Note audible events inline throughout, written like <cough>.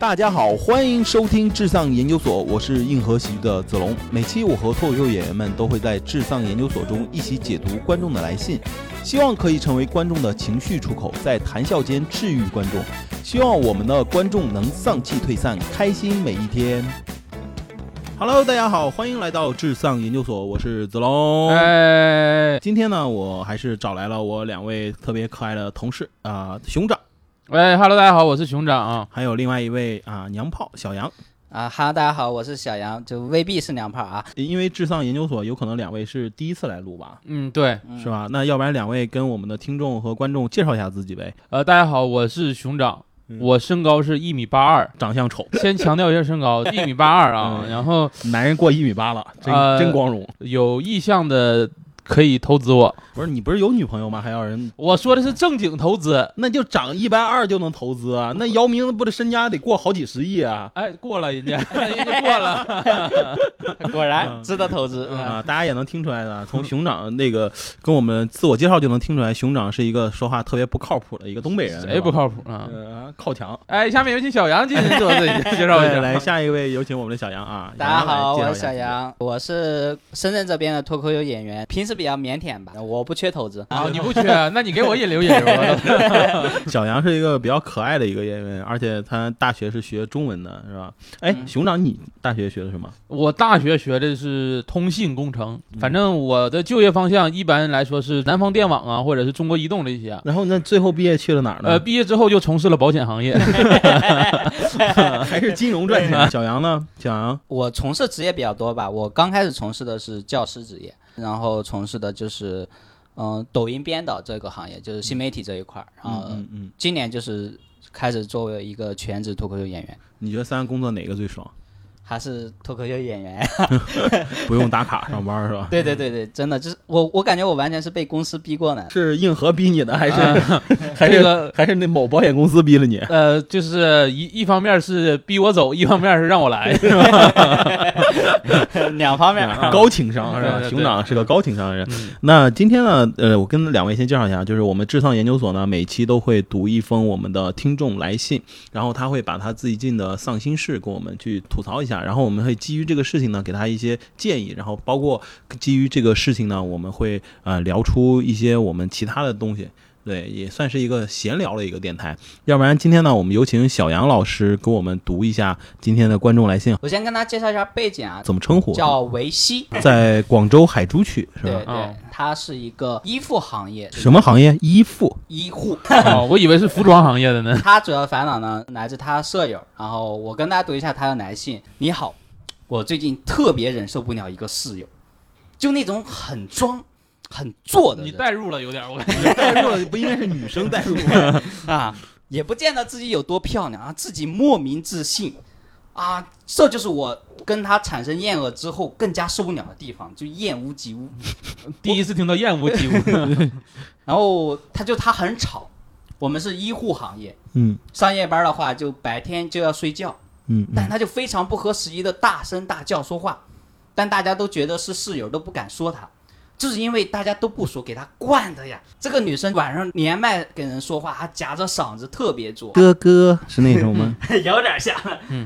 大家好，欢迎收听智丧研究所，我是硬核喜剧的子龙。每期我和脱口秀演员们都会在智丧研究所中一起解读观众的来信，希望可以成为观众的情绪出口，在谈笑间治愈观众。希望我们的观众能丧气退散，开心每一天。Hello，大家好，欢迎来到智丧研究所，我是子龙。哎，今天呢，我还是找来了我两位特别可爱的同事啊、熊掌，喂，Hello，大家好，我是熊掌啊。还有另外一位啊、娘炮小杨。啊哈，大家好，我是小杨，就未必是娘炮啊。因为智丧研究所有可能两位是第一次来录吧，嗯，对，是吧？那要不然两位跟我们的听众和观众介绍一下自己呗。呃，大家好，我是熊掌，嗯我身高是一米八二。长相丑，<laughs> 先强调一下身高，<laughs> 一米八二啊。嗯然后男人过一米八了，真、呃真光荣。有意向的可以投资我。不是你不是有女朋友吗？还要人？我说的是正经投资。那就涨一百二就能投资啊？那姚明不得身家得过好几十亿啊？哎，过了人家，<laughs> 人家过了。<laughs> 果然值得投资。啊，大家也能听出来的，从熊掌那个跟我们自我介绍就能听出来，熊掌是一个说话特别不靠谱的一个东北人，谁不靠？谱啊？呃，靠墙。哎，下面有请小杨进行自我自己介绍一，下。<laughs> 来下一位，有请我们的小杨啊！大家好，我是小杨，我是深圳这边的脱口秀演员，平时比较腼腆吧，我不缺投资。啊，你不 <laughs> 缺，那你给我引流引流吧。<laughs> 小杨是一个比较可爱的一个演员，而且他大学是学中文的，是吧？哎，嗯熊掌，你大学学的什么？我大学学的是通信工程，反正我的就业方向一般来说是南方电网啊，或者是中国移动这些啊。然后那最后毕业去了哪儿呢？呃，毕业之后就从事了保险行业。<laughs> 还是金融赚钱。小杨呢？小杨，我从事职业比较多吧，我刚开始从事的是教师职业，然后从事的就是嗯、抖音编导这个行业，就是新媒体这一块儿，然后嗯嗯，今年就是开始作为一个全职脱口秀演员，你觉得三个工作哪个最爽？还是脱口秀演员。<laughs> 不用打卡上班是吧？<laughs> 对对对对，真的就是我，我感觉我完全是被公司逼过的。是硬核逼你的，还是、啊 <laughs> 还是、这个还是那某保险公司逼了你？呃，就是一一方面是逼我走，一方面是让我来，是吧？两方面啊高情商是吧？熊掌是个高情商的人。嗯那今天呢，呃，我跟两位先介绍一下，就是我们智丧研究所呢，每期都会读一封我们的听众来信，然后他会把他最近的丧心事跟我们去吐槽一下，然后我们会基于这个事情呢，给他一些建议，然后包括基于这个事情呢，我们会呃聊出一些我们其他的东西。对，也算是一个闲聊的一个电台。要不然今天呢，我们有请小杨老师给我们读一下今天的观众来信，我先跟大家介绍一下背景啊，怎么称呼？叫维西，在广州海珠区是吧？对对，他是一个衣服行业，什么行业？衣服。医护。哦，我以为是服装行业的呢。他主要烦恼呢来自他舍友，然后我跟大家读一下他的来信。你好，我最近特别忍受不了一个室友，就那种很装、很做的人你代入了有点，我感觉。<laughs> 代入了不应该是女生代入吗？<laughs> 啊，也不见得自己有多漂亮啊，自己莫名自信啊，这就是我跟他产生厌恶之后更加受不了的地方，就厌恶及乌。<laughs> 第一次听到厌恶及乌。然后他就他很吵，我们是医护行业，嗯上夜班的话就白天就要睡觉，嗯但他就非常不合时宜的大声大叫说话，但大家都觉得是室友都不敢说他。就是因为大家都不说，给他惯的呀。这个女生晚上连麦跟人说话，还夹着嗓子特别作，哥哥是那种吗？<laughs> 有点像。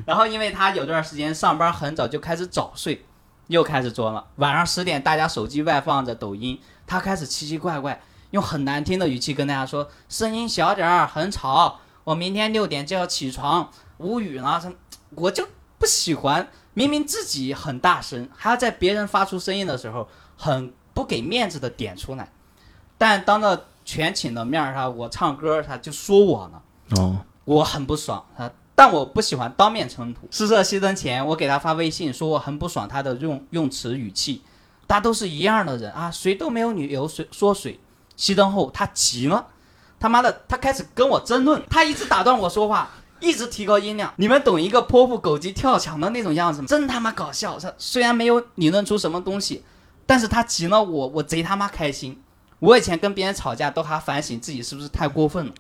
然后因为她有段时间上班很早就开始早睡，又开始作了。晚上十点大家手机外放着抖音，她开始奇奇怪怪，用很难听的语气跟大家说：“声音小点儿，很吵，我明天六点就要起床，无语了。”我就不喜欢，明明自己很大声，还要在别人发出声音的时候很不给面子的点出来，但当着全寝的面儿，他我唱歌，他就说我呢。哦，我很不爽他，但我不喜欢当面冲突。试射熄灯前，我给他发微信说我很不爽他的用用词语气，大家都是一样的人啊，谁都没有理由谁说谁。熄灯后，他急了，他妈的，他开始跟我争论，他一直打断我说话，一直提高音量。你们懂一个泼妇狗急跳墙的那种样子吗？真他妈搞笑！他虽然没有理论出什么东西，但是他急了我，我贼他妈开心。我以前跟别人吵架都还反省自己是不是太过分了，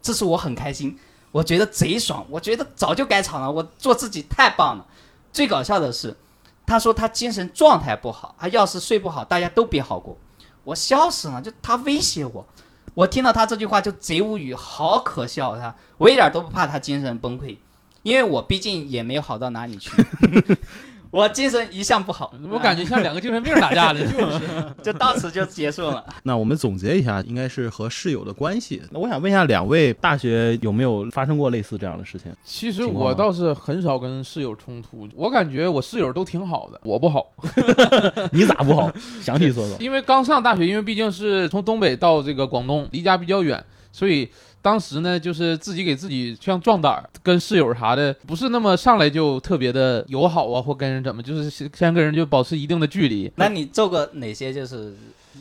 这次我很开心，我觉得贼爽，我觉得早就该吵了，我做自己太棒了。最搞笑的是，他说他精神状态不好，他要是睡不好，大家都别好过。我笑死了，就他威胁我，我听到他这句话就贼无语，好可笑他，我一点都不怕他精神崩溃，因为我毕竟也没有好到哪里去，<laughs> 我精神一向不好，我感觉像两个精神病打架的，<laughs> 就是。就到此就结束了。那我们总结一下，应该是和室友的关系。那我想问一下，两位大学有没有发生过类似这样的事情？其实我倒是很少跟室友冲突，我感觉我室友都挺好的，我不好。<laughs> 你咋不好？<laughs> 详细说说。因为刚上大学，因为毕竟是从东北到这个广东，离家比较远，所以当时呢，就是自己给自己像壮胆儿，跟室友啥的，不是那么上来就特别的友好啊，或跟人怎么，就是先先跟人就保持一定的距离。那你做过哪些就是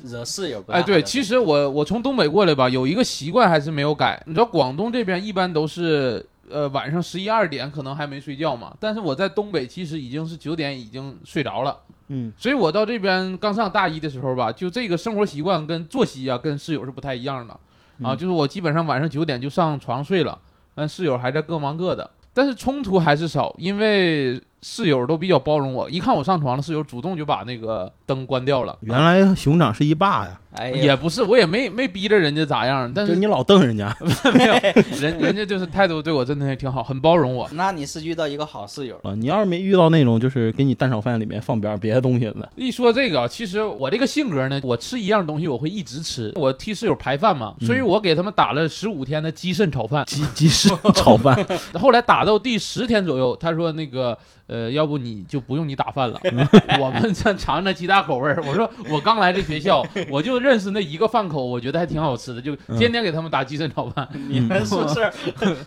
惹室友不大哎，对，其实我我从东北过来吧，有一个习惯还是没有改。你知道广东这边一般都是呃晚上十一二点可能还没睡觉嘛，但是我在东北其实已经是九点已经睡着了。嗯，所以我到这边刚上大一的时候吧，就这个生活习惯跟作息啊，跟室友是不太一样的啊。嗯就是我基本上晚上九点就上床睡了，但室友还在各忙各的。但是冲突还是少，因为室友都比较包容我。一看我上床了，室友主动就把那个灯关掉了。原来熊掌是一霸呀，哎呀，也不是，我也没没逼着人家咋样，但就是你老瞪人家 <laughs> 没有人人家就是态度对我真的还挺好，很包容我。那你是遇到一个好室友，啊！你要是没遇到那种就是给你蛋炒饭里面放点别的东西的，一说这个，其实我这个性格呢，我吃一样东西我会一直吃。我替室友排饭嘛，所以我给他们打了十五天的鸡肾炒饭。鸡鸡肾炒饭，<laughs> 后来打到第十天左右，他说那个呃，要不你就不用你打饭了，<laughs> 我们再尝尝其他口味儿。我说我刚来这学校，我就认识那一个饭口，我觉得还挺好吃的，就天天给他们打鸡胗炒饭。你们宿舍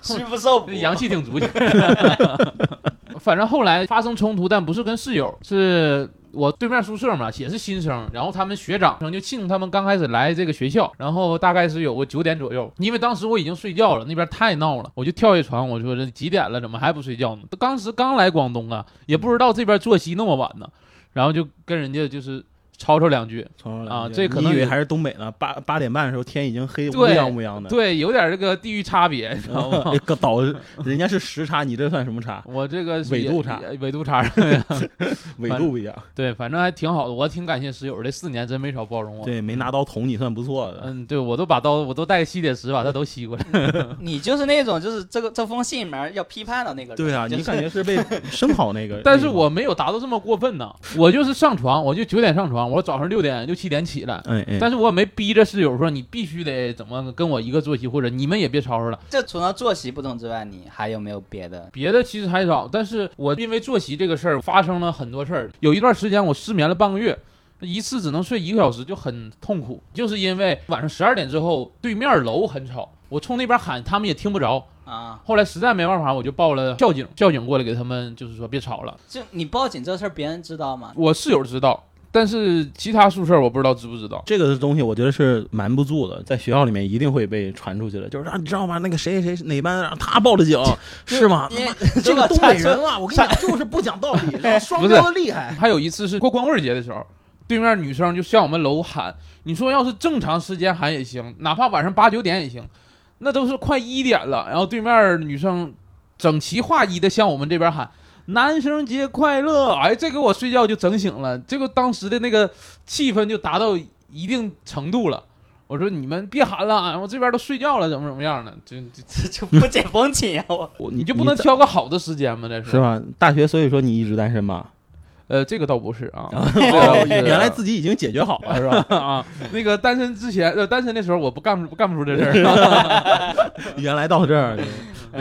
吃不受补，<laughs> 阳气挺足的。<laughs> 反正后来发生冲突，但不是跟室友，是我对面宿舍嘛，也是新生，然后他们学长就庆祝他们刚开始来这个学校，然后大概是有个九点左右，因为当时我已经睡觉了，那边太闹了，我就跳下床，我说这几点了，怎么还不睡觉呢？当时刚来广东啊，也不知道这边作息那么晚呢，然后就跟人家就是吵吵两句，啊这可能你以为还是东北呢？八八点半的时候天已经黑乌对泱乌泱的，对，有点这个地域差别，你知道吗？这 <laughs> 个岛人家是时差，<laughs> 你这算什么差？我这个纬度差，纬度差，<laughs> 纬度不一样，对，反正还挺好的，我挺感谢室友，这四年真没少包容我。对，没拿刀捅你算不错的。嗯，对我都把刀，我都带个吸铁石把他都吸过来。你就是那种就是这个这封信里面要批判的那个人。对啊，就是你感觉是被生跑那个，但是我没有达到这么过分呢，我就是上床，我就九点上床，我早上六点六七点起来，哎哎，但是我没逼着室友说你必须得怎么跟我一个作息，或者你们也别吵吵了。这除了作息不同之外，你还有没有别的？别的其实还少，但是我因为作息这个事儿发生了很多事儿，有一段时间我失眠了半个月。一次只能睡一个小时，就很痛苦，就是因为晚上十二点之后，对面楼很吵，我冲那边喊，他们也听不着。啊，后来实在没办法，我就报了校警，校警过来给他们就是说别吵了。就你报警这事儿，别人知道吗？我室友知道，但是其他宿舍我不知道知不知道。这个东西我觉得是瞒不住的，在学校里面一定会被传出去的。就是啊，你知道吗？那个谁谁谁哪班让他报的警，<laughs> 是吗？这个东北人啊，我跟你讲，<laughs> 就是不讲道理，双标的厉害。还有一次是过光棍节的时候，对面女生就向我们楼喊，你说要是正常时间喊也行，哪怕晚上八九点也行，那都是快一点了，然后对面女生整齐划一的向我们这边喊。男生节快乐！哎，这给我睡觉就整醒了，这个当时的那个气氛就达到一定程度了。我说你们别喊了，我这边都睡觉了，怎么怎么样的？就这这就 <laughs> 不解风情呀！我我你就不能挑个好的时间吗？这是是吧？大学，所以说你一直单身吧？呃，<laughs> 这个倒不是啊，原来自己已经解决好了，是吧？<laughs> 啊，那个单身之前，呃，单身的时候我不干不干不出这事儿。原来到这儿，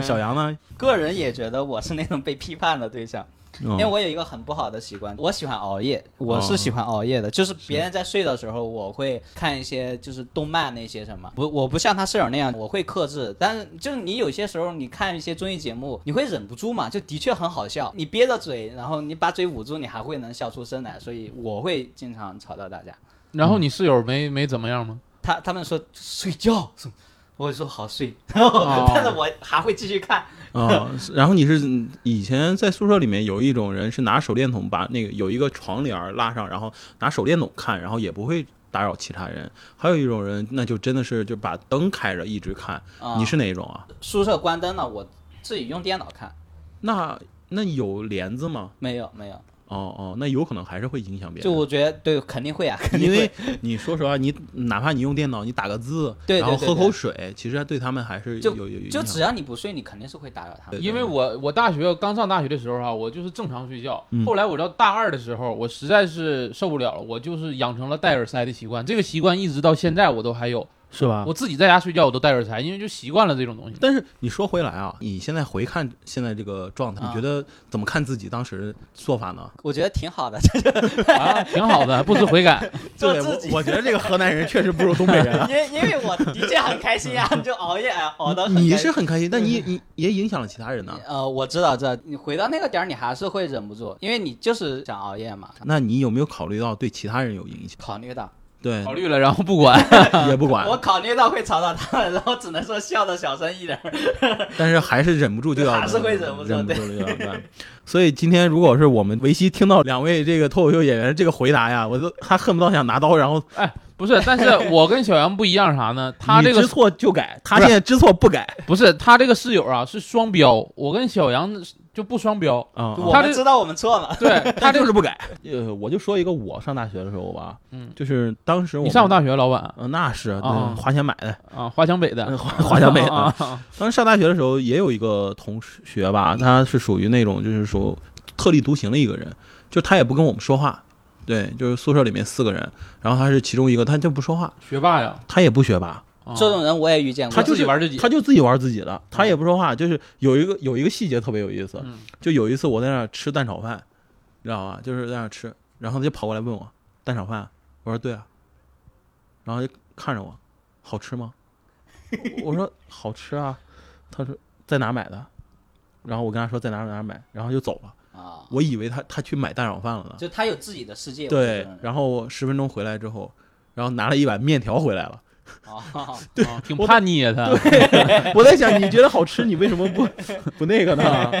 小杨呢？个人也觉得我是那种被批判的对象，因因为我有一个很不好的习惯，我喜欢熬夜，我是喜欢熬夜的，就是别人在睡的时候，我会看一些就是动漫那些什么，不，我不像他室友那样，我会克制，但是就是你有些时候你看一些综艺节目，你会忍不住嘛，就的确很好笑，你憋着嘴，然后你把嘴捂住，你还会能笑出声来，所以我会经常吵到大家。然后你室友没没怎么样吗？他他们说睡觉，我说好睡，<laughs> 哦但是我还会继续看。啊，然后你是以前在宿舍里面有一种人是拿手电筒把那个有一个床帘拉上，然后拿手电筒看，然后也不会打扰其他人。还有一种人，那就真的是就把灯开着一直看。啊你是哪一种啊？宿舍关灯了，我自己用电脑看。那那有帘子吗？没有没有，哦哦，那有可能还是会影响别人。就我觉得对，肯定会啊，肯定因为。<laughs> 你说实话，你哪怕你用电脑，你打个字，对对然后喝口水，其实对他们还是就有有有影响就只要你不睡，你肯定是会打扰他们。对因为我我大学刚上大学的时候哈、我就是正常睡觉。嗯后来我到大二的时候，我实在是受不了了，我就是养成了戴耳塞的习惯。这个习惯一直到现在我都还有。是吧？我自己在家睡觉我都戴耳塞，因为就习惯了这种东西。但是你说回来啊，你现在回看现在这个状态，啊你觉得怎么看自己当时做法呢？我觉得挺好的，<laughs> 啊，挺好的，不知悔改。<laughs> 对做自己我，我觉得这个河南人确实不如东北人啊。<laughs> 因因为我的确很开心啊，就熬夜啊熬到你是很开心，但你你也影响了其他人呢。呃，我知道，知道，你回到那个点儿，你还是会忍不住，因为你就是想熬夜嘛。那你有没有考虑到对其他人有影响？考虑到，对考，虑了，然后不管。<laughs> 也不管我，考虑到会吵到他们，然后只能说笑的小声一点。但是还是忍不住就要还是会忍不住忍不住就要干。所以今天如果是我们维西听到两位这个脱口秀演员这个回答呀，我都他恨不得想拿刀，然后哎，不是，但是我跟小杨不一样啥呢？<laughs> 他这个知错就改，他现在知错不改不是他这个室友啊是双标，我跟小杨就不双标。啊。我他知道我们错了，<laughs> 对他就是不改。<laughs> 呃，我就说一个我上大学的时候吧，嗯，就是当时我你上过大，学，老板呃，那是啊花钱买的，啊，华强北的，华华强北的。啊啊当时上大学的时候，也有一个同学吧，他是属于那种就是说特立独行的一个人，就他也不跟我们说话。对，就是宿舍里面四个人，然后他是其中一个，他就不说话，学霸呀，他也不学霸，啊这种人我也遇见过。他就是自己玩自己他就自己玩自己的，他也不说话。就是有一个有一个细节特别有意思，嗯就有一次我在那吃蛋炒饭，你知道吧？就是在那吃，然后他就跑过来问我蛋炒饭，我说对啊，然后就看着我，好吃吗？<laughs> 我说好吃啊，他说在哪买的？然后我跟他说在哪儿哪儿买，然后就走了。啊，我以为他他去买蛋炒饭了呢。就他有自己的世界。对，然后十分钟回来之后，然后拿了一碗面条回来了。啊，<laughs> 啊挺叛逆啊他。<laughs> 我在想，你觉得好吃，你为什么不 <laughs> 不那个呢？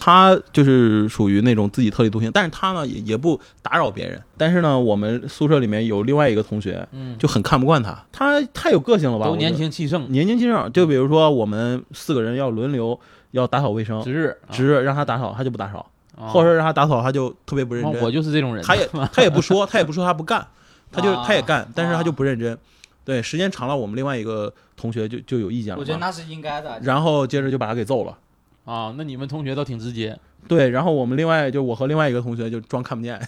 他就是属于那种自己特立独行，但是他呢也也不打扰别人。但是呢，我们宿舍里面有另外一个同学嗯，就很看不惯他，他太有个性了吧？都年轻气盛，年轻气盛。就比如说我们四个人要轮流要打扫卫生，值日值日让他打扫，他就不打扫；啊或者让他打扫，他就特别不认真。我就是这种人。他也他也不说，他也不说他不干，<laughs> 他就啊他也干，但是他就不认真。对，时间长了，我们另外一个同学就就有意见了。我觉得那是应该的。然后接着就把他给揍了。啊，那你们同学都挺直接。<laughs> 对，然后我们另外就我和另外一个同学就装看不见，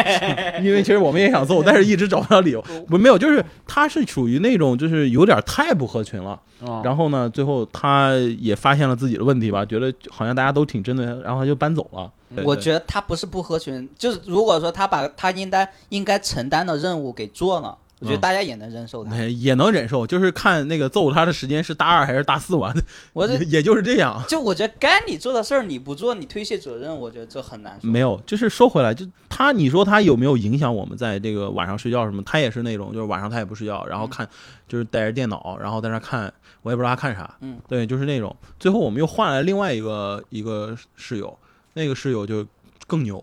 <laughs> 因为其实我们也想揍，但是一直找不到理由。<laughs> 不，没有，就是他是属于那种就是有点太不合群了。啊，然后呢，最后他也发现了自己的问题吧，觉得好像大家都挺针对他，然后他就搬走了。对对我觉得他不是不合群，就是如果说他把他应该应该承担的任务给做了，我觉得嗯大家也能忍受他。哎也能忍受，就是看那个揍他的时间是大二还是大四完，我这也也就是这样。就我觉得该你做的事儿你不做，你推卸责任，我觉得这很难受。没有，就是说回来，就他，你说他有没有影响我们在这个晚上睡觉什么？他也是那种，就是晚上他也不睡觉，然后看，就是带着电脑，然后在那看，我也不知道他看啥。嗯，对，就是那种。最后我们又换来另外一个一个室友，那个室友就更牛，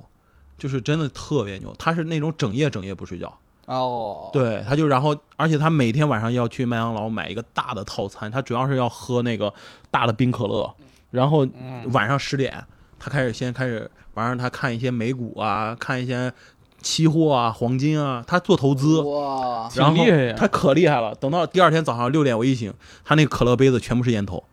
就是真的特别牛。他是那种整夜整夜不睡觉，哦，对，他就然后，而且他每天晚上要去麦当劳买一个大的套餐，他主要是要喝那个大的冰可乐，然后嗯晚上十点，他开始先开始晚上他看一些美股啊，看一些期货啊、黄金啊，他做投资，哇，然后挺厉害呀他可厉害了。等到第二天早上六点我一醒，他那个可乐杯子全部是烟头，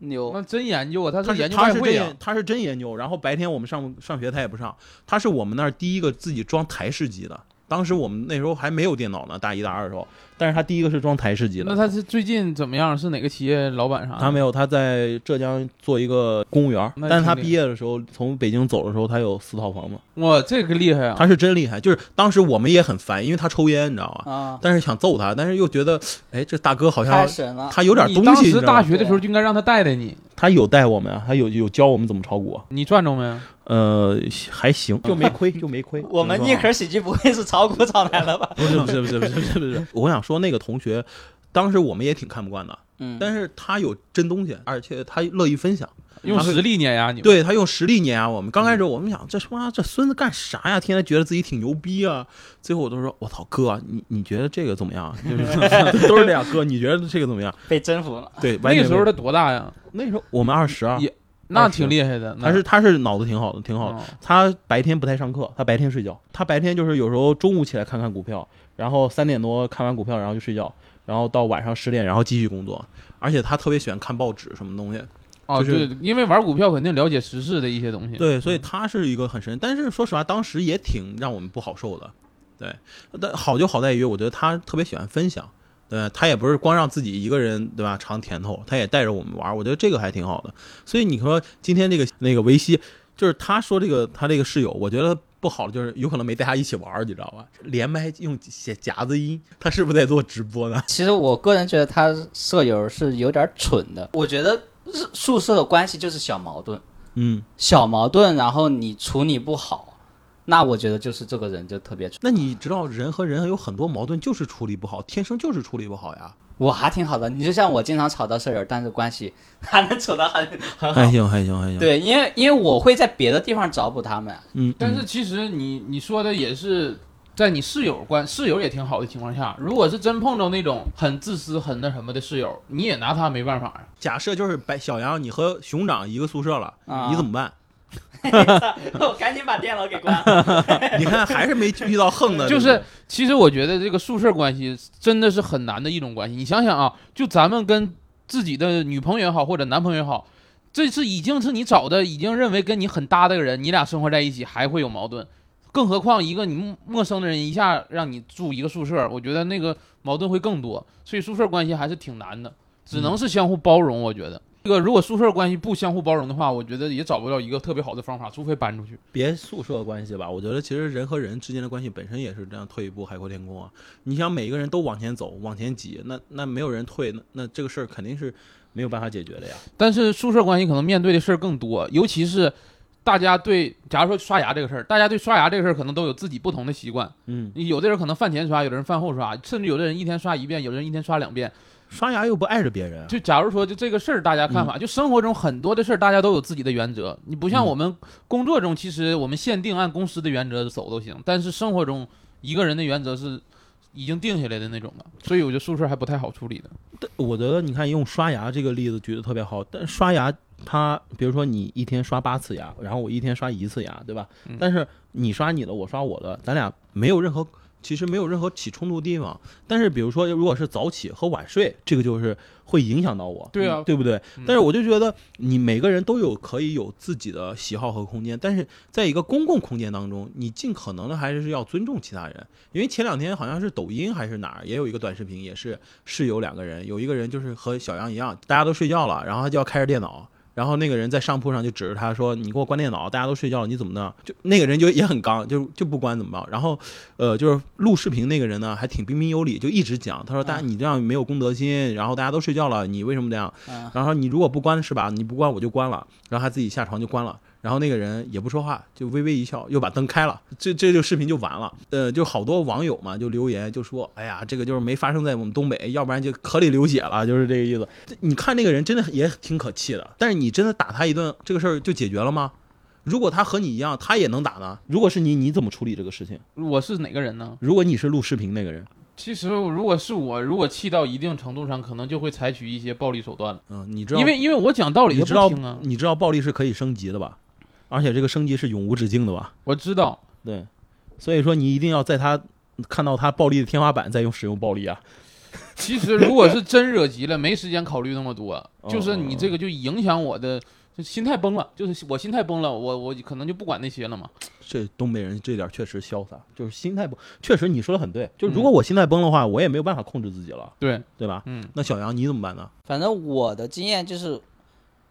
牛那真研究啊，他他是是研究他是真外汇啊。他是真研究。然后白天我们上上学他也不上，他是我们那儿第一个自己装台式机的。当时我们那时候还没有电脑呢，大一大二的时候，但是他第一个是装台式机的。那他是最近怎么样？是哪个企业老板啥的？他没有，他在浙江做一个公务员，但是他毕业的时候从北京走的时候，他有四套房子，哇，这个厉害啊！他是真厉害。就是当时我们也很烦，因为他抽烟，你知道吗？啊，但是想揍他，但是又觉得，哎，这大哥好太像神了。他有点东西，你当时大学的时候就应该让他带带你，他有带我们啊，他有有教我们怎么炒股，你赚着没？呃，还行，就没亏，就没亏。<laughs> 我们宁可喜剧不会是炒股炒来了吧？不是不是不是不是不是不是，<laughs> 我想说那个同学，当时我们也挺看不惯的，嗯，但是他有真东西，而且他乐意分享。用实力碾压你们。对他用实力碾压我们。刚开始我们想，这他妈这孙子干啥呀？天天觉得自己挺牛逼啊。最后我都说，我操哥，你你觉得这个怎么样？<laughs> 就是都是这样，哥，你觉得这个怎么样？被征服了。对，那个时候他多大呀？那时候我们二十啊，也那挺厉害的。那他是他是脑子挺好的，挺好的。哦他白天不太上课，他白天睡觉。他白天就是有时候中午起来看看股票，然后三点多看完股票，然后就睡觉，然后到晚上十点，然后继续工作。而且他特别喜欢看报纸什么东西，哦，就是对，因为玩股票肯定了解时事的一些东西。对，所以他是一个很神。但是说实话，当时也挺让我们不好受的。对，但好就好在于，我觉得他特别喜欢分享。对他也不是光让自己一个人，对吧？尝甜头，他也带着我们玩，我觉得这个还挺好的。所以你说今天这个那个维西，就是他说这个他这个室友，我觉得不好的就是有可能没带他一起玩，你知道吧？连麦用写夹子音，他是不是在做直播呢？<laughs> 其实我个人觉得他舍友是有点蠢的。我觉得宿宿舍的关系就是小矛盾，嗯，小矛盾，然后你处理不好，那我觉得就是这个人就特别蠢。那你知道人和人有很多矛盾就是处理不好，天生就是处理不好呀。我还挺好的，你就像我经常吵到舍友，但是关系还能处得很很好。还行还行还行。，对，因为因为我会在别的地方找补他们。嗯，但是其实你你说的也是在你室友关室友也挺好的情况下，如果是真碰到那种很自私、很那什么的室友，你也拿他没办法呀。假设就是白小杨，你和熊掌一个宿舍了，啊你怎么办？<laughs> 我赶紧把电脑给关了。<laughs> 你看还是没遇到横的，就是其实我觉得这个宿舍关系真的是很难的一种关系。你想想啊，就咱们跟自己的女朋友也好，或者男朋友也好，这是已经是你找的，已经认为跟你很搭的人，你俩生活在一起还会有矛盾，更何况一个你陌陌生的人一下让你住一个宿舍，我觉得那个矛盾会更多。所以宿舍关系还是挺难的，只能是相互包容。我觉得。这个如果宿舍关系不相互包容的话，我觉得也找不到一个特别好的方法，除非搬出去。别宿舍关系吧，我觉得其实人和人之间的关系本身也是这样，退一步海阔天空啊。你想每一个人都往前走，往前挤，那那没有人退，那那这个事儿肯定是没有办法解决的呀。但是宿舍关系可能面对的事儿更多，尤其是大家对，假如说刷牙这个事儿，大家对刷牙这个事儿可能都有自己不同的习惯。嗯，有的人可能饭前刷，有的人饭后刷，甚至有的人一天刷一遍，有的人一天刷两遍。刷牙又不碍着别人，就假如说就这个事儿，大家看法，就生活中很多的事儿，大家都有自己的原则。你不像嗯我们工作中，其实我们限定按公司的原则走都行，但是生活中一个人的原则是已经定下来的那种的，所以我觉得宿舍还不太好处理的。但我觉得你看用刷牙这个例子举得特别好，但刷牙它比如说你一天刷八次牙，然后我一天刷一次牙，对吧？嗯但是你刷你的，我刷我的，咱俩没有任何。其实没有任何起冲突的地方，但是比如说，如果是早起和晚睡，这个就是会影响到我，对啊对不对？嗯但是我就觉得，你每个人都有可以有自己的喜好和空间，但是在一个公共空间当中，你尽可能的还是要尊重其他人。因为前两天好像是抖音还是哪儿也有一个短视频，也是室友两个人，有一个人就是和小杨一样，大家都睡觉了，然后他就要开着电脑。然后那个人在上铺上就指着他说：“你给我关电脑，大家都睡觉了，你怎么的？”就那个人就也很刚，就就不关怎么办？然后，呃，就是录视频那个人呢，还挺彬彬有礼，就一直讲，他说：“大家你这样没有公德心，然后大家都睡觉了，你为什么这样？”嗯，然后你如果不关是吧？你不关我就关了。然后他自己下床就关了。然后那个人也不说话，就微微一笑，又把灯开了。这这就视频就完了。呃，就好多网友嘛就留言就说：“哎呀，这个就是没发生在我们东北，要不然就河里流血了，就是这个意思。”这你看那个人真的也挺可气的，但是你真的打他一顿，这个事儿就解决了吗？如果他和你一样，他也能打呢？如果是你，你怎么处理这个事情？我是哪个人呢？如果你是录视频那个人，其实如果是我，如果气到一定程度上，可能就会采取一些暴力手段了。嗯，你知道，因为因为我讲道理他你知道不听啊，你知道暴力是可以升级的吧？而且这个升级是永无止境的吧？我知道。对，所以说你一定要在他看到他暴力的天花板再用使用暴力啊。其实如果是真惹急了，没时间考虑那么多，<laughs> 哦就是你这个就影响我的就心态崩了，就是我心态崩了，我我可能就不管那些了嘛。这东北人这点确实潇洒，就是心态崩。确实你说的很对，就如果我心态崩的话，我也没有办法控制自己了，对，对吧？嗯，那小杨你怎么办呢？反正我的经验就是，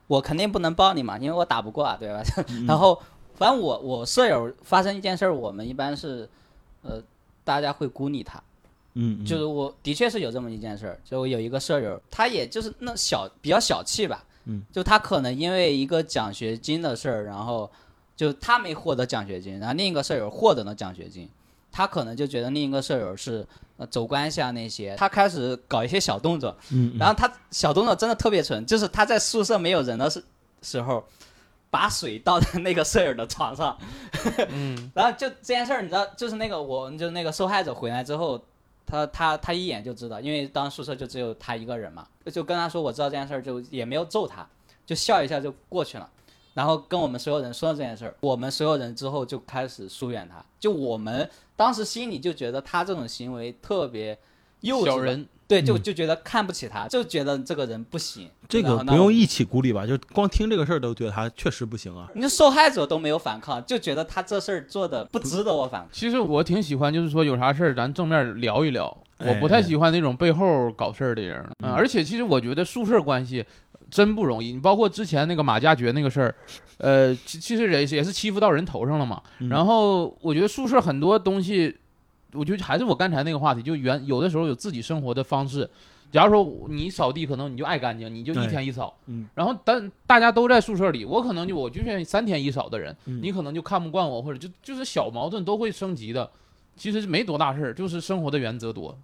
我肯定不能帮你嘛，因为我打不过啊，对吧？嗯 <laughs> 然后，反正我我舍友发生一件事儿，我们一般是，呃，大家会孤立他。嗯，嗯就是我的确是有这么一件事儿，就我有一个舍友，他也就是那小比较小气吧，嗯，就他可能因为一个奖学金的事儿，然后就他没获得奖学金，然后另一个舍友获得了奖学金，他可能就觉得另一个舍友是呃走关系啊那些，他开始搞一些小动作，嗯，嗯。然后他小动作真的特别蠢，就是他在宿舍没有人的时时候，把水倒在那个舍友的床上，嗯，<laughs> 然后就这件事儿，你知道，就是那个我就那个受害者回来之后，他他他一眼就知道，因为当宿舍就只有他一个人嘛，就跟他说我知道这件事儿，就也没有揍他，就笑一下就过去了。然后跟我们所有人说了这件事儿，我们所有人之后就开始疏远他，就我们当时心里就觉得他这种行为特别幼稚，小人，对，就嗯就觉得看不起他，就觉得这个人不行。这个不用一起孤立吧，就光听这个事儿都觉得他确实不行啊。你说受害者都没有反抗，就觉得他这事儿做的不值得我反抗。其实我挺喜欢，就是说有啥事儿咱正面聊一聊。哎我不太喜欢那种背后搞事儿的人，嗯，嗯而且其实我觉得宿舍关系真不容易。你包括之前那个马加爵那个事儿，呃，其其实也也是欺负到人头上了嘛。嗯然后我觉得宿舍很多东西，我觉得还是我刚才那个话题，就原有的时候有自己生活的方式。假如说你扫地，可能你就爱干净，你就一天一扫。嗯，然后但大家都在宿舍里，我可能就我就愿意三天一扫的人，嗯你可能就看不惯我，或者就就是小矛盾都会升级的。其实没多大事儿，就是生活的原则多。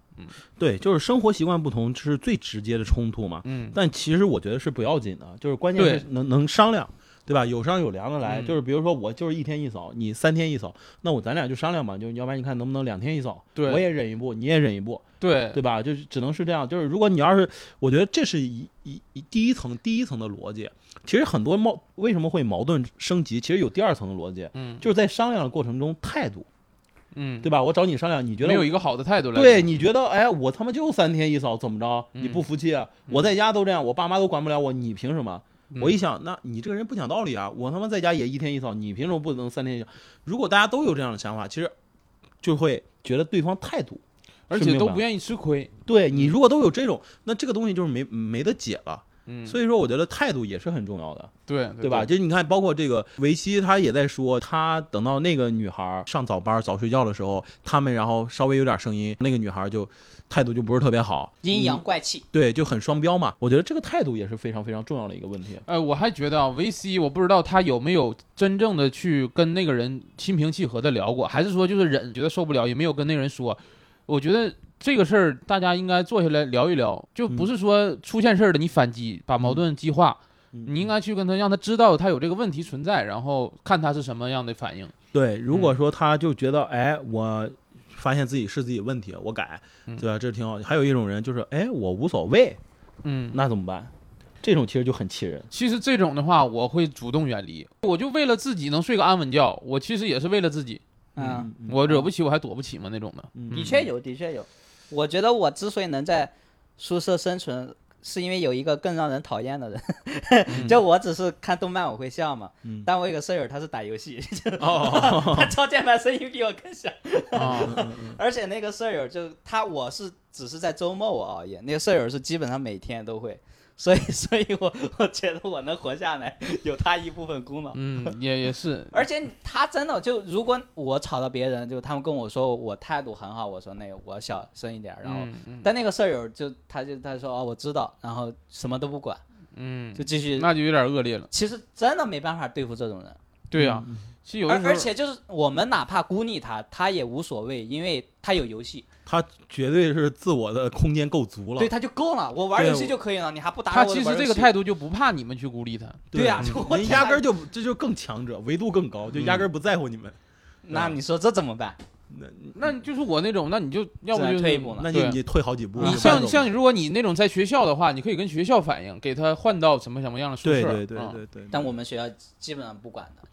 对，就是生活习惯不同，这是最直接的冲突嘛。嗯，但其实我觉得是不要紧的，就是关键是能能商量，对吧？有商有量的来，嗯就是比如说我就是一天一扫，你三天一扫，那我咱俩就商量吧，就要不然你看能不能两天一扫，对我也忍一步，你也忍一步，对对吧？就是只能是这样。就是如果你要是，我觉得这是一一一第一层第一层的逻辑。其实很多矛为什么会矛盾升级，其实有第二层的逻辑，嗯就是在商量的过程中态度，嗯，对吧？我找你商量，你觉得没有一个好的态度来。对，你觉得，哎，我他妈就三天一扫，怎么着？嗯你不服气啊？我在家都这样，我爸妈都管不了我，你凭什么？嗯我一想，那你这个人不讲道理啊！我他妈在家也一天一扫，你凭什么不能三天一扫？如果大家都有这样的想法，其实就会觉得对方态度，而且都不愿意吃亏。对你如果都有这种，那这个东西就是没没得解了。嗯，所以说，我觉得态度也是很重要的，对对吧？？就你看，包括这个维西，他也在说，他等到那个女孩上早班早睡觉的时候，他们然后稍微有点声音，那个女孩就态度就不是特别好，阴阳怪气，对，就很双标嘛。我觉得这个态度也是非常非常重要的一个问题。呃，我还觉得啊维 C，我不知道他有没有真正的去跟那个人心平气和的聊过，还是说就是忍，觉得受不了，也没有跟那个人说。我觉得这个事儿大家应该坐下来聊一聊，就不是说出现事儿了你反击，把矛盾激化，你应该去跟他让他知道他有这个问题存在，然后看他是什么样的反应。对，如果说他就觉得，哎，我发现自己是自己问题，我改，嗯对吧？这挺好。还有一种人就是，哎，我无所谓，嗯，那怎么办？这种其实就很气人。其实这种的话，我会主动远离，我就为了自己能睡个安稳觉，我其实也是为了自己，嗯，我惹不起我还躲不起吗那种的。嗯的确有，的确有。我觉得我之所以能在宿舍生存，是因为有一个更让人讨厌的人。<laughs> 就我只是看动漫我会笑嘛，嗯但我有个舍友他是打游戏，<laughs> 哦，<laughs> 他敲键盘声音比我更响。啊，而且那个舍友就他，我是只是在周末我熬夜，那个舍友是基本上每天都会，所以所以我我觉得我能活下来有他一部分功劳。嗯，也也是，而且他真的就，如果我吵到别人，就他们跟我说我态度很好，我说那个我小声一点，然后，嗯嗯但那个舍友就他就他说哦我知道，然后什么都不管，嗯，就继续。那就有点恶劣了。其实真的没办法对付这种人，对呀、其实有而而且就是我们哪怕孤立他，他也无所谓，因为他有游戏，他绝对是自我的空间够足了。对他就够了，我玩游戏就可以了，你还不打我其实这个态度就不怕你们去孤立他。对呀、我人压根儿就这就更强者，维度更高，就压根儿不在乎你们。那你说这怎么办？那那就是我那种，那你就要不就退一步呢那你你退好几步。你像像如果你那种在学校的话，你可以跟学校反映，给他换到什么什么样的宿舍。对对对啊对对。但我们学校基本上不管的。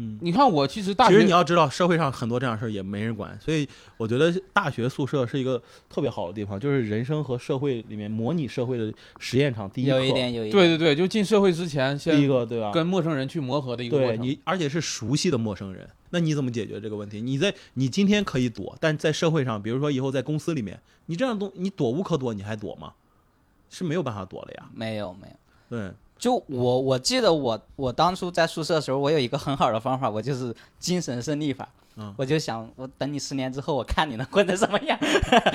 嗯，你看我其实大其实你要知道，社会上很多这样的事儿也没人管，所以我觉得大学宿舍是一个特别好的地方，就是人生和社会里面模拟社会的实验场第一课有一点，有一点。对对对，就进社会之前第一个对吧？跟陌生人去磨合的一个过程。对你，而且是熟悉的陌生人，那你怎么解决这个问题？你在你今天可以躲，但在社会上，比如说以后在公司里面，你这样东你躲无可躲，你还躲吗？是没有办法躲了呀。没有没有。对，就我我记得我我当初在宿舍的时候，我有一个很好的方法，我就是精神胜利法。嗯我就想，我等你十年之后，我看你能混成什么样。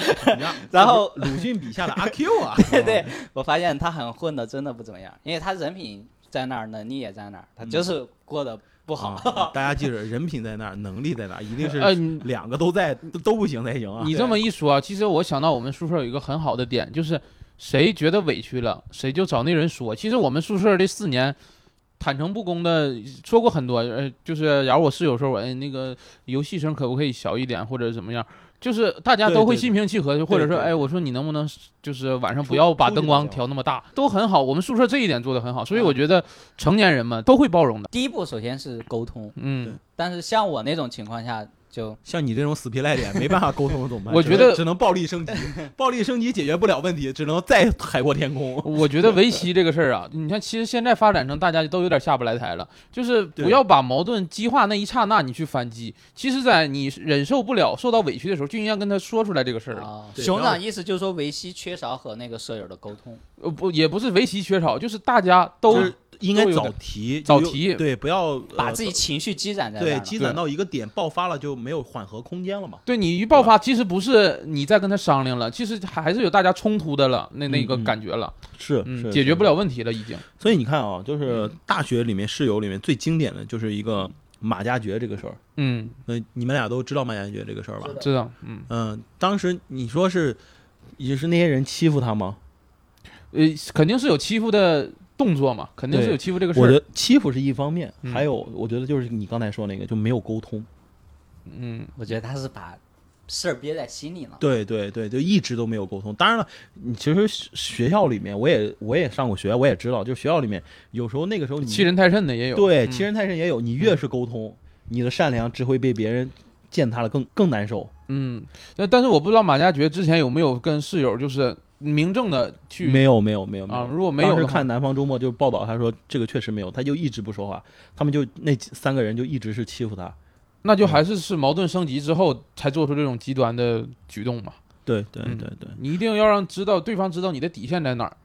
<laughs> 然后鲁迅笔下的阿 Q 啊，<laughs> 对对，我发现他很混的，真的不怎么样，因为他人品在那儿，能力也在那儿，他就是过得不好。啊大家记着，人品在那儿，能力在那儿，一定是两个都在，都都不行才行啊。你这么一说啊，其实我想到我们宿舍有一个很好的点，就是谁觉得委屈了，谁就找那人说。其实我们宿舍这四年，坦诚不公的说过很多，呃，就是假如我室友说我哎那个游戏声可不可以小一点或者怎么样，就是大家都会心平气和，或者说对哎我说你能不能就是晚上不要把灯光调那么大，都很好。我们宿舍这一点做得很好，所以我嗯。觉得成年人们都会包容的。第一步首先是沟通，嗯，但是像我那种情况下就像你这种死皮赖脸没办法沟通怎么办？<laughs> 我觉得只能暴力升级，暴力升级解决不了问题，只能再海阔天空。我觉得围棋这个事儿啊，你看，其实现在发展成大家都有点下不来台了，就是不要把矛盾激化那一刹那你去反击，其实，在你忍受不了、受到委屈的时候，就应该跟他说出来这个事儿了。啊，熊掌意思就是说维西缺少和那个舍友的沟通，呃，不，也不是围棋缺少，就是大家都就是应该早提，早提对，不要把呃自己情绪积攒在对积攒到一个点爆发了，就没有缓和空间了嘛。对你一爆发，其实不是你在跟他商量了，其实还还是有大家冲突的了，那那个感觉了，是嗯，解决不。了问题了，已经。所以你看啊，就是大学里面室友里面最经典的就是一个马加爵这个事儿。嗯，呃，你们俩都知道马加爵这个事儿吧？知道，嗯，嗯、当时你说是也是那些人欺负他吗？呃，肯定是有欺负的动作嘛，肯定是有欺负这个事儿。我觉得欺负是一方面，嗯还有我觉得就是你刚才说那个就没有沟通。嗯，我觉得他是把事儿憋在心里了。对对对，就一直都没有沟通。当然了，你其实学学校里面，我也我也上过学，我也知道，就学校里面有时候那个时候你欺人太甚的也有。对嗯欺人太甚也有，你越是沟通，你的善良只会被别人践踏的更更难受。嗯，那但是我不知道马加爵之前有没有跟室友就是明证的去没有没有没有啊，如果没有当时看南方周末就报道，他说这个确实没有，他就一直不说话，他们就那三个人就一直是欺负他。那就还是是矛盾升级之后才做出这种极端的举动嘛。对对嗯对对，你一定要让知道对方知道你的底线在哪儿，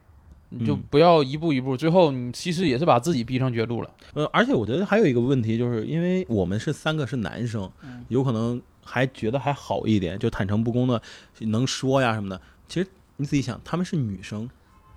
你就嗯不要一步一步，最后你其实也是把自己逼上绝路了。呃，而且我觉得还有一个问题，就是因为我们是三个是男生，嗯有可能还觉得还好一点，就坦诚不公的能说呀什么的。其实你自己想，他们是女生，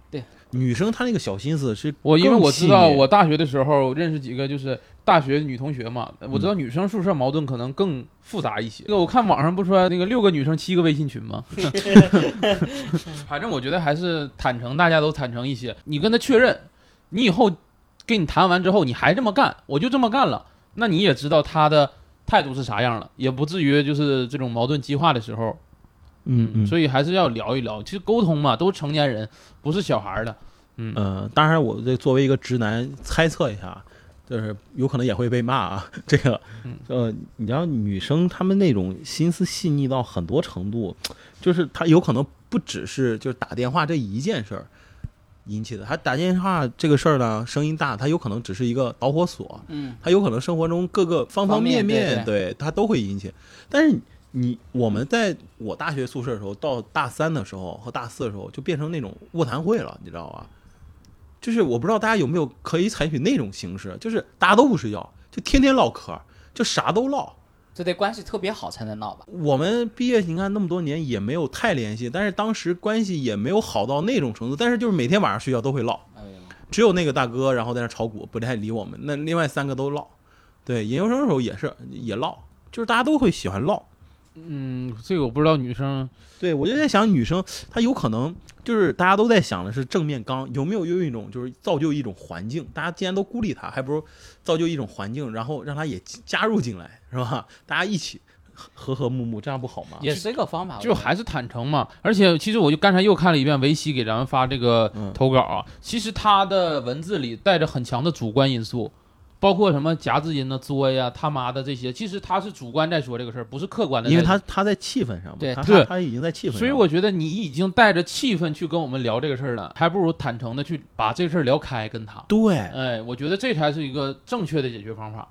对，女生她那个小心思是我因为我知道我大学的时候认识几个就是大学女同学嘛，我知道女生宿舍矛盾可能更复杂一些。那个我看网上不说那个六个女生七个微信群吗？<laughs> <laughs> 反正我觉得还是坦诚，大家都坦诚一些。你跟他确认，你以后跟你谈完之后你还这么干，我就这么干了，那你也知道他的态度是啥样了，也不至于就是这种矛盾激化的时候，嗯嗯，所以还是要聊一聊。其实沟通嘛，都是成年人，不是小孩儿的。嗯呃，当然我这作为一个直男猜测一下，就是有可能也会被骂啊。<laughs> 这个嗯，呃，你知道女生她们那种心思细腻到很多程度，就是她有可能不只是就是打电话这一件事儿引起的，她打电话这个事儿呢，声音大，她有可能只是一个导火索，嗯，她有可能生活中各个方方面方面对她都会引起。但是你我们在我大学宿舍的时候，到大三的时候和大四的时候，就变成那种卧谈会了，你知道吧？就是我不知道大家有没有可以采取那种形式，就是大家都不睡觉，就天天唠嗑，就啥都唠。这得关系特别好才能闹吧？我们毕业你看那么多年也没有太联系，但是当时关系也没有好到那种程度，但是就是每天晚上睡觉都会唠。只有那个大哥，然后在那炒股，不太理我们。那另外三个都唠，对，研究生的时候也是也唠，就是大家都会喜欢唠。嗯，这个我不知道女生对我就在想，女生她有可能就是大家都在想的是正面刚，有没有用一种就是造就一种环境？大家既然都孤立她，还不如造就一种环境，然后让她也加入进来，是吧？大家一起和和睦睦，这样不好吗？也是一个方法。就还是坦诚嘛。而且其实我就刚才又看了一遍维西给咱们发这个嗯投稿啊，其实他的文字里带着很强的主观因素。包括什么夹子音的作呀、他妈的这些，其实他是主观在说这个事儿，不是客观的。因为他他在气氛上嘛，对他他他已经在气氛上，所以我觉得你已经带着气氛去跟我们聊这个事儿了，还不如坦诚的去把这事儿聊开，跟他。对，哎，我觉得这才是一个正确的解决方法。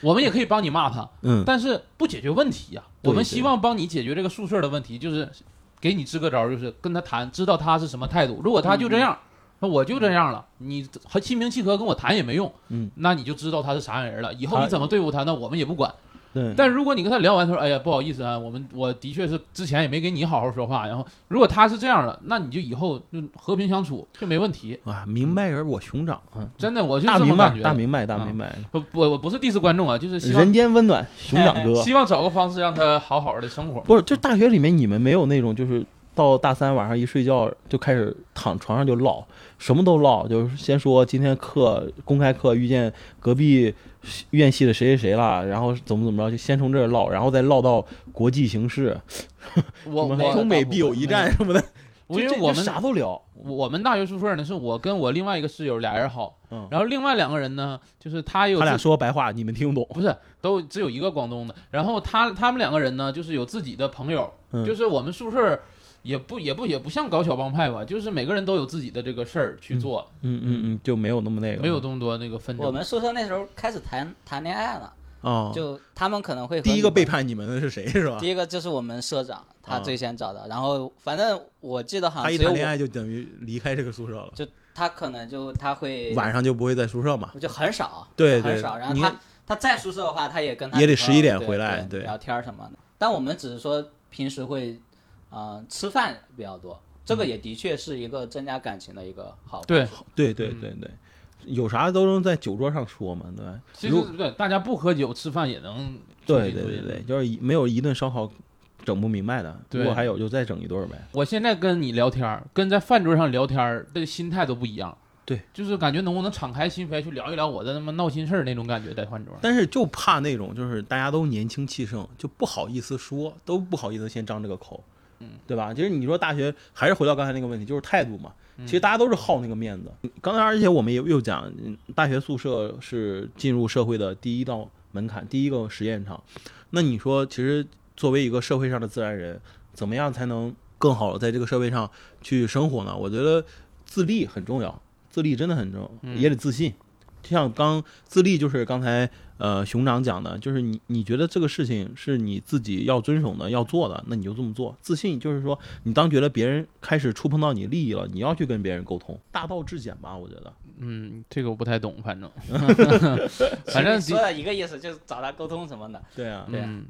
我们也可以帮你骂他，嗯，但是不解决问题呀、对我们希望帮你解决这个宿舍的问题，就是给你支个招儿，就是跟他谈，知道他是什么态度。如果他就这样，那我就这样了，你还心平气和跟我谈也没用，嗯，那你就知道他是啥样人了。以后你怎么对付他，那我们也不管。对，但如果你跟他聊完，他说：“哎呀，不好意思啊，我们我的确是之前也没跟你好好说话。”然后，如果他是这样的，那你就以后就和平相处就没问题。啊，明白人我熊掌，嗯，真的，我就大明白这么感觉。大明白大啊明白，不，我我不是 diss 观众啊，就是人间温暖，熊掌哥。希望找个方式让他好好的生活。不是，就大学里面你们没有那种就是到大三晚上一睡觉就开始躺床上就唠，什么都唠，就是先说今天课公开课遇见隔壁院系的谁谁谁了，然后怎么怎么着，就先从这儿唠，然后再唠到国际形势，<laughs> 我我中美必有一战什么的，我因为我们啥都聊，我们大学宿舍呢，是我跟我另外一个室友俩人好，嗯。然后另外两个人呢，就是他有他俩说白话你们听不懂，不是都只有一个广东的，然后他他们两个人呢，就是有自己的朋友，嗯。就是我们宿舍也不也不也不像搞小帮派吧，就是每个人都有自己的这个事儿去做，嗯嗯嗯，就没有那么那个，没有这么多那个纷争。我们宿舍那时候开始谈谈恋爱了，哦，就他们可能会第一个背叛你们的是谁是吧？第一个就是我们社长，他啊最先找的。然后反正我记得好像只有我，一谈恋爱就等于离开这个宿舍了，就他可能就他会晚上就不会在宿舍嘛。就很少，对对很少。然后他他在宿舍的话，他也跟他也得11女朋友对点回来对对聊天什么的。但我们只是说平时会，呃，吃饭比较多，这嗯个也的确是一个增加感情的一个好。对，对对嗯对对，有啥都能在酒桌上说嘛，对吧？其实对大家不喝酒吃饭也能对对对对，就是没有一顿烧烤整不明白的，对如果还有就再整一顿儿呗。我现在跟你聊天儿，跟在饭桌上聊天儿的心态都不一样。对，就是感觉能不能敞开心扉去聊一聊我的他妈闹心事儿那种感觉，在饭桌。但是就怕那种就是大家都年轻气盛，就不好意思说，都不好意思先张这个口，嗯，对吧？其实你说大学还是回到刚才那个问题，就是态度嘛。嗯其实大家都是好那个面子。刚才而且我们也又讲，嗯大学宿舍是进入社会的第一道门槛，第一个实验场。那你说，其实作为一个社会上的自然人，怎么样才能更好的在这个社会上去生活呢？我觉得自立很重要，自立真的很重要，嗯也得自信。就像刚自立，就是刚才呃熊掌讲的，就是你你觉得这个事情是你自己要遵守的、要做的，那你就这么做。自信就是说，你当觉得别人开始触碰到你利益了，你要去跟别人沟通，大道至简吧，我觉得。嗯，这个我不太懂，反正 <laughs> 反正说的一个意思，就是找他沟通什么的。对啊，对嗯，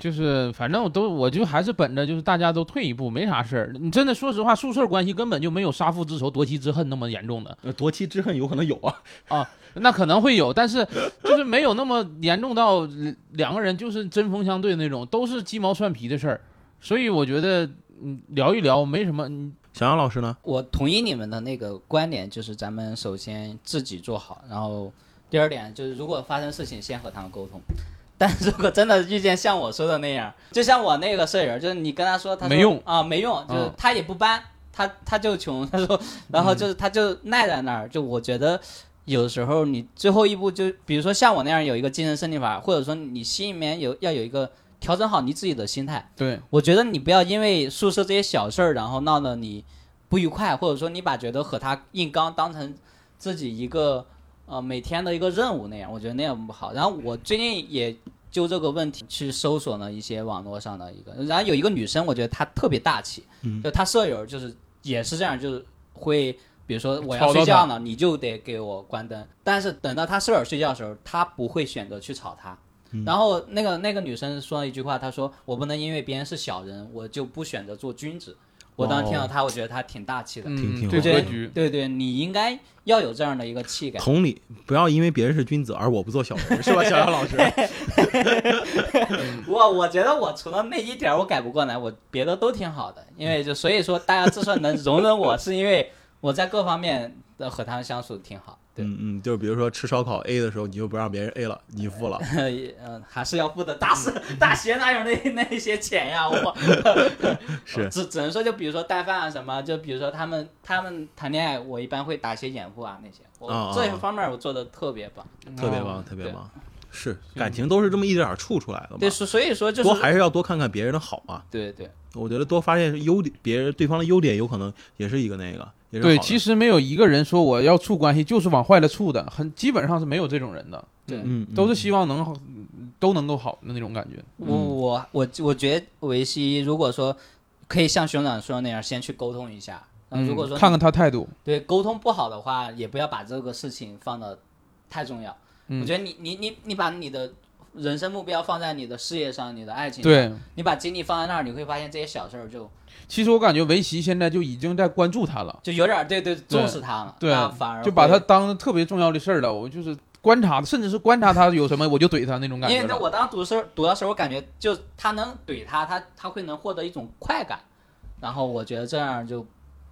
就是反正我都我就还是本着就是大家都退一步，没啥事儿。你真的说实话，宿舍关系根本就没有杀父之仇、夺妻之恨那么严重的。呃夺妻之恨有可能有啊 <laughs> 啊。那可能会有，但是就是没有那么严重到两个人就是针锋相对那种，都是鸡毛蒜皮的事儿。所以我觉得，嗯，聊一聊没什么。嗯小杨老师呢？我同意你们的那个观点，就是咱们首先自己做好，然后第二点就是如果发生事情，先和他们沟通。但如果真的遇见像我说的那样，就像我那个舍友，就是你跟他说，他说没用啊，没用，就是嗯他也不搬，他他就穷，他说，然后就是他就赖在那儿，就我觉得。有时候你最后一步就，比如说像我那样有一个精神胜利法，或者说你心里面有要有一个调整好你自己的心态，对，我觉得你不要因为宿舍这些小事儿，然后闹得你不愉快，或者说你把觉得和他硬刚当成自己一个呃每天的一个任务那样，我觉得那样不好。然后我最近也就这个问题去搜索了一些网络上的一个，然后有一个女生，我觉得她特别大气，嗯就她舍友就是也是这样，就是会。比如说我要睡觉了，你就得给我关灯。但是等到她舍友睡觉的时候，她不会选择去吵她。嗯然后那个那个女生说了一句话，她说：“我不能因为别人是小人，我就不选择做君子。”我当时听到他，我觉得他挺大气的。挺嗯，挺对我觉得格局，对对，你应该要有这样的一个气概。同理，不要因为别人是君子而我不做小人，是吧，小杨老师？<laughs> 我我觉得我除了那一点我改不过来，我别的都挺好的。因为就所以说，大家之所以能容忍我，是因为我在各方面的和他们相处挺好。对，嗯嗯，就是比如说吃烧烤 A 的时候，你就不让别人 A 了，你付了。<laughs> 嗯，还是要付的。大师大学哪有那 <laughs> 那些钱呀？<laughs> 我是只只能说，就比如说带饭啊什么，就比如说他们他们谈恋爱，我一般会打些掩护啊那些。我这一方面我做的特别棒。特别棒，特别棒。是感情都是这么一点点处出来的嘛对，，所所以说就是多还是要多看看别人的好嘛。对对。我觉得多发现优点，别人对方的优点，有可能也是一个那个，也是对，其实没有一个人说我要处关系就是往坏了处的，很基本上是没有这种人的，对嗯，嗯都是希望能好，都能够好的那种感觉。我我我我觉得维西如果说可以像熊掌说的那样，先去沟通一下。嗯，如果说看看他态度，对沟通不好的话，也不要把这个事情放的太重要。嗯我觉得你你你你把你的人生目标放在你的事业上，你的爱情上，对，你把精力放在那儿，你会发现这些小事儿就其实我感觉围棋现在就已经在关注他了，就有点对对重视他了，对那反而就把他当特别重要的事儿了。我就是观察，甚至是观察他有什么，我就怼他那种感觉。因为我当读时读的时候，我感觉就他能怼他，他他会能获得一种快感，然后我觉得这样就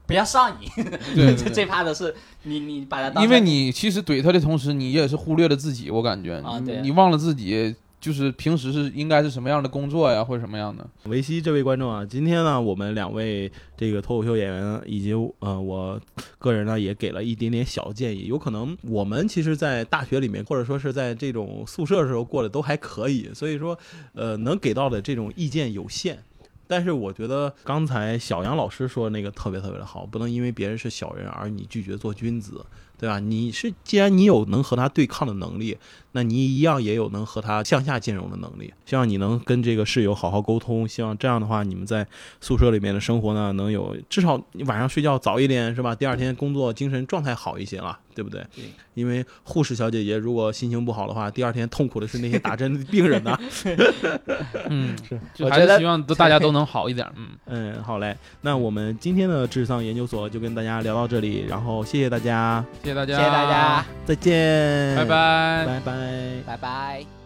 不要上瘾。<laughs> 对对 <laughs> 最怕的是你你把他当因为你其实怼他的同时，你也是忽略了自己，我感觉啊对你忘了自己就是平时是应该是什么样的工作呀，或者什么样的。维西这位观众啊，今天呢，我们两位这个脱口秀演员以及呃我个人呢，也给了一点点小建议。有可能我们其实，在大学里面，或者说是在这种宿舍的时候过得都还可以，所以说呃能给到的这种意见有限。但是我觉得刚才小杨老师说的那个特别特别的好，不能因为别人是小人而你拒绝做君子，对吧？你是既然你有能和他对抗的能力，那你一样也有能和他向下兼容的能力。希望你能跟这个室友好好沟通，希望这样的话，你们在宿舍里面的生活呢，能有至少你晚上睡觉早一点，是吧？第二天工作精神状态好一些了，对不对？对。因为护士小姐姐如果心情不好的话，第二天痛苦的是那些打针的病人呐。<laughs> 嗯，是，就我觉得还是希望都 <laughs> 大家都能好一点。嗯，嗯，好嘞。那我们今天的智商研究所就跟大家聊到这里，然后谢谢大家，谢谢大家，谢谢大家，，再见，拜拜。拜拜。拜拜。